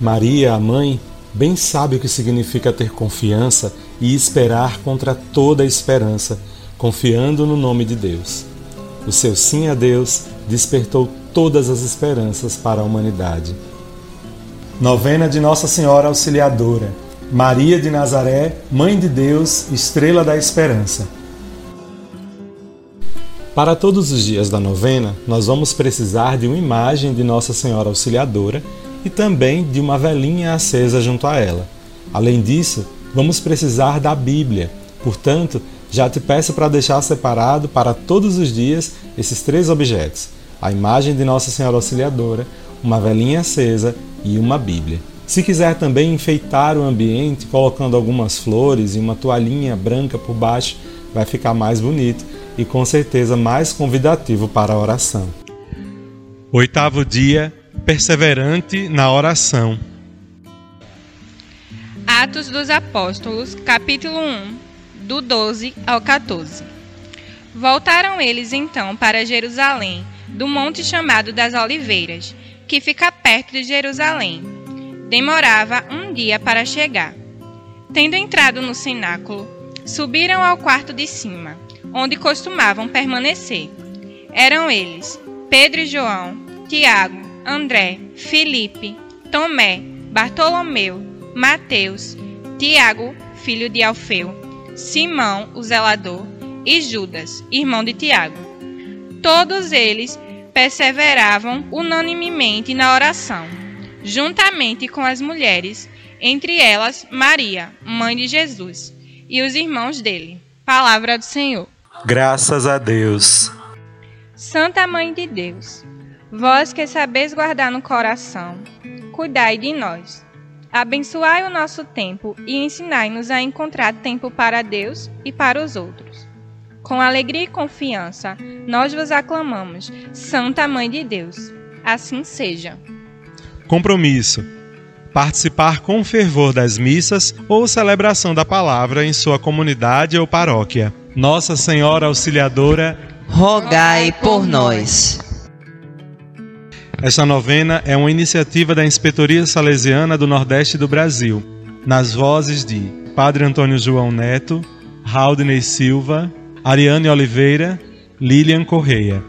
Maria, a mãe, bem sabe o que significa ter confiança e esperar contra toda esperança, confiando no nome de Deus. O seu sim a Deus despertou todas as esperanças para a humanidade. Novena de Nossa Senhora Auxiliadora, Maria de Nazaré, Mãe de Deus, Estrela da Esperança. Para todos os dias da novena, nós vamos precisar de uma imagem de Nossa Senhora Auxiliadora e também de uma velinha acesa junto a ela. Além disso, vamos precisar da Bíblia. Portanto, já te peço para deixar separado para todos os dias esses três objetos: a imagem de Nossa Senhora Auxiliadora, uma velinha acesa e uma Bíblia. Se quiser também enfeitar o ambiente colocando algumas flores e uma toalhinha branca por baixo, vai ficar mais bonito e com certeza mais convidativo para a oração. Oitavo dia perseverante na oração. Atos dos Apóstolos, capítulo 1, do 12 ao 14. Voltaram eles então para Jerusalém, do monte chamado das Oliveiras, que fica perto de Jerusalém. Demorava um dia para chegar. Tendo entrado no cenáculo, subiram ao quarto de cima, onde costumavam permanecer. Eram eles Pedro e João, Tiago, André, Felipe, Tomé, Bartolomeu, Mateus, Tiago, filho de Alfeu, Simão, o zelador, e Judas, irmão de Tiago. Todos eles perseveravam unanimemente na oração, juntamente com as mulheres, entre elas Maria, mãe de Jesus, e os irmãos dele. Palavra do Senhor. Graças a Deus. Santa Mãe de Deus Vós que sabeis guardar no coração, cuidai de nós. Abençoai o nosso tempo e ensinai-nos a encontrar tempo para Deus e para os outros. Com alegria e confiança, nós vos aclamamos, Santa Mãe de Deus. Assim seja. Compromisso: participar com fervor das missas ou celebração da palavra em sua comunidade ou paróquia. Nossa Senhora Auxiliadora, rogai por nós. Esta novena é uma iniciativa da Inspetoria Salesiana do Nordeste do Brasil, nas vozes de Padre Antônio João Neto, Raudney Silva, Ariane Oliveira, Lilian Correia.